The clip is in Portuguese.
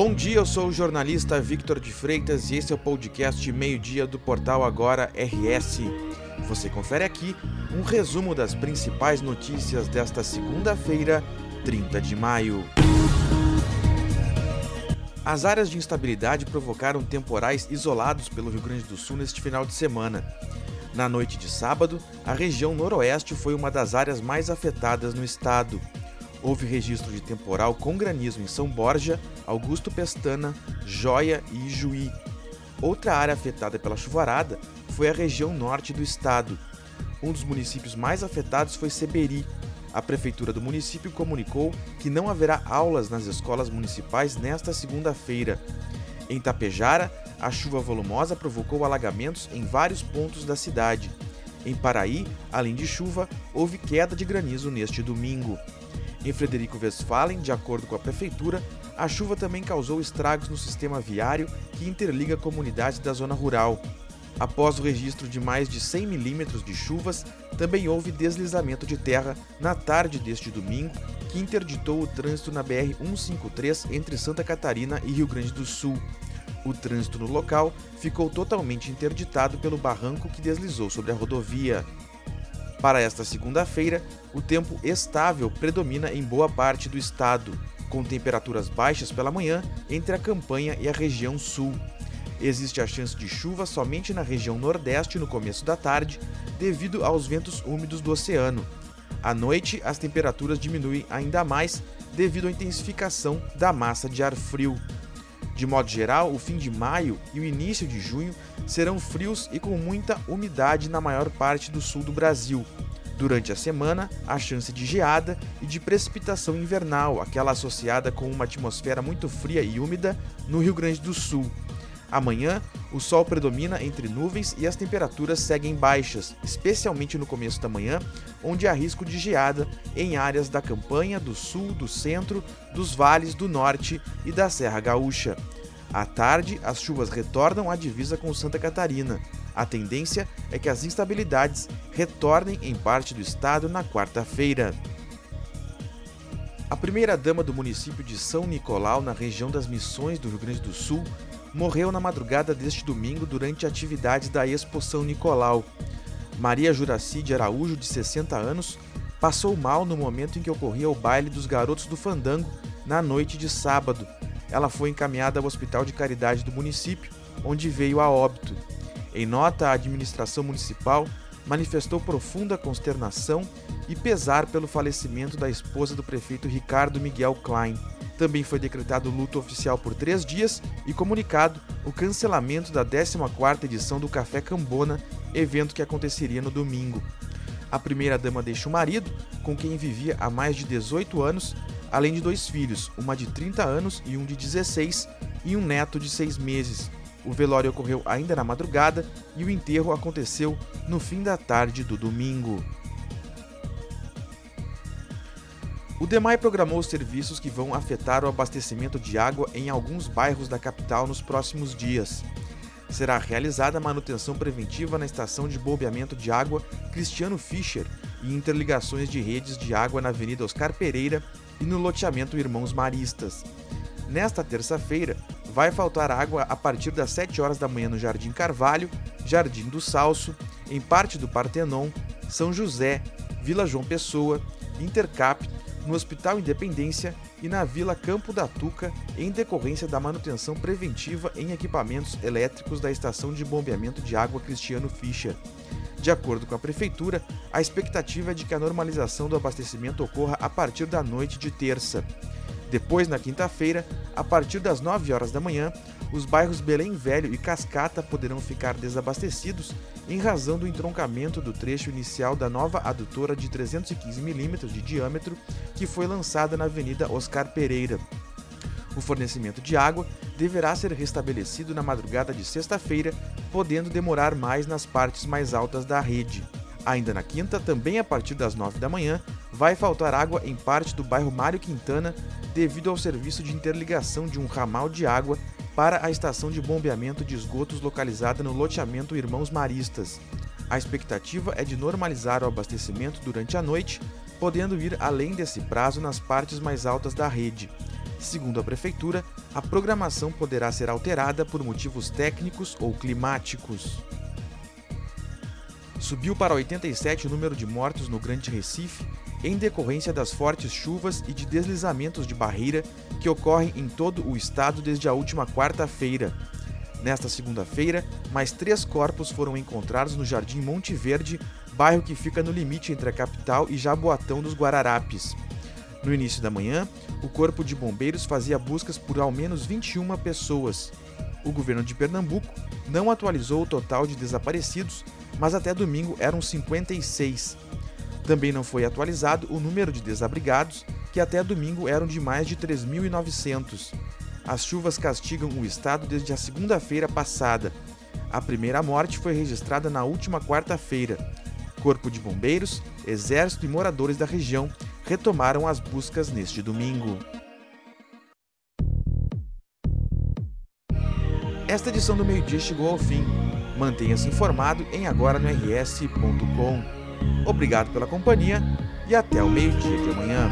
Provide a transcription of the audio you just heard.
Bom dia, eu sou o jornalista Victor de Freitas e esse é o podcast Meio-Dia do portal Agora RS. Você confere aqui um resumo das principais notícias desta segunda-feira, 30 de maio. As áreas de instabilidade provocaram temporais isolados pelo Rio Grande do Sul neste final de semana. Na noite de sábado, a região noroeste foi uma das áreas mais afetadas no estado. Houve registro de temporal com granizo em São Borja, Augusto Pestana, Joia e Ijuí. Outra área afetada pela chuvarada foi a região norte do estado. Um dos municípios mais afetados foi Seberi. A prefeitura do município comunicou que não haverá aulas nas escolas municipais nesta segunda-feira. Em Tapejara, a chuva volumosa provocou alagamentos em vários pontos da cidade. Em Paraí, além de chuva, houve queda de granizo neste domingo. Em Frederico Westphalen, de acordo com a prefeitura, a chuva também causou estragos no sistema viário que interliga comunidades da zona rural. Após o registro de mais de 100 milímetros de chuvas, também houve deslizamento de terra na tarde deste domingo, que interditou o trânsito na BR-153 entre Santa Catarina e Rio Grande do Sul. O trânsito no local ficou totalmente interditado pelo barranco que deslizou sobre a rodovia. Para esta segunda-feira, o tempo estável predomina em boa parte do estado, com temperaturas baixas pela manhã entre a campanha e a região sul. Existe a chance de chuva somente na região nordeste no começo da tarde, devido aos ventos úmidos do oceano. À noite, as temperaturas diminuem ainda mais devido à intensificação da massa de ar frio. De modo geral, o fim de maio e o início de junho serão frios e com muita umidade na maior parte do sul do Brasil. Durante a semana, há chance de geada e de precipitação invernal, aquela associada com uma atmosfera muito fria e úmida no Rio Grande do Sul. Amanhã, o sol predomina entre nuvens e as temperaturas seguem baixas, especialmente no começo da manhã, onde há risco de geada em áreas da campanha, do sul, do centro, dos vales do norte e da Serra Gaúcha. À tarde, as chuvas retornam à divisa com Santa Catarina. A tendência é que as instabilidades retornem em parte do estado na quarta-feira. A primeira-dama do município de São Nicolau, na região das Missões do Rio Grande do Sul, morreu na madrugada deste domingo durante atividades da Expo São Nicolau. Maria Juraci de Araújo, de 60 anos, passou mal no momento em que ocorria o baile dos garotos do Fandango na noite de sábado. Ela foi encaminhada ao Hospital de Caridade do município, onde veio a óbito. Em nota, a administração municipal manifestou profunda consternação e pesar pelo falecimento da esposa do prefeito Ricardo Miguel Klein. Também foi decretado luto oficial por três dias e comunicado o cancelamento da 14ª edição do Café Cambona, evento que aconteceria no domingo. A primeira-dama deixa o marido, com quem vivia há mais de 18 anos, além de dois filhos, uma de 30 anos e um de 16, e um neto de 6 meses. O velório ocorreu ainda na madrugada e o enterro aconteceu no fim da tarde do domingo. O DEMAI programou serviços que vão afetar o abastecimento de água em alguns bairros da capital nos próximos dias. Será realizada manutenção preventiva na estação de bombeamento de água Cristiano Fischer e interligações de redes de água na Avenida Oscar Pereira e no loteamento Irmãos Maristas. Nesta terça-feira, vai faltar água a partir das 7 horas da manhã no Jardim Carvalho, Jardim do Salso, em parte do Partenon, São José, Vila João Pessoa, Intercap no Hospital Independência e na Vila Campo da Tuca, em decorrência da manutenção preventiva em equipamentos elétricos da estação de bombeamento de água Cristiano Fischer. De acordo com a Prefeitura, a expectativa é de que a normalização do abastecimento ocorra a partir da noite de terça. Depois, na quinta-feira, a partir das 9 horas da manhã, os bairros Belém Velho e Cascata poderão ficar desabastecidos em razão do entroncamento do trecho inicial da nova adutora de 315 mm de diâmetro que foi lançada na Avenida Oscar Pereira. O fornecimento de água deverá ser restabelecido na madrugada de sexta-feira, podendo demorar mais nas partes mais altas da rede. Ainda na quinta, também a partir das 9 da manhã, vai faltar água em parte do bairro Mário Quintana devido ao serviço de interligação de um ramal de água para a estação de bombeamento de esgotos localizada no loteamento Irmãos Maristas. A expectativa é de normalizar o abastecimento durante a noite, podendo ir além desse prazo nas partes mais altas da rede. Segundo a Prefeitura, a programação poderá ser alterada por motivos técnicos ou climáticos. Subiu para 87 o número de mortos no Grande Recife em decorrência das fortes chuvas e de deslizamentos de barreira que ocorrem em todo o estado desde a última quarta-feira. Nesta segunda-feira, mais três corpos foram encontrados no Jardim Monte Verde, bairro que fica no limite entre a capital e Jaboatão dos Guararapes. No início da manhã, o Corpo de Bombeiros fazia buscas por ao menos 21 pessoas. O governo de Pernambuco não atualizou o total de desaparecidos, mas até domingo eram 56. Também não foi atualizado o número de desabrigados, que até domingo eram de mais de 3.900. As chuvas castigam o estado desde a segunda-feira passada. A primeira morte foi registrada na última quarta-feira. Corpo de Bombeiros, Exército e moradores da região retomaram as buscas neste domingo. Esta edição do meio-dia chegou ao fim. Mantenha-se informado em agora no rs.com. Obrigado pela companhia e até o meio-dia de amanhã.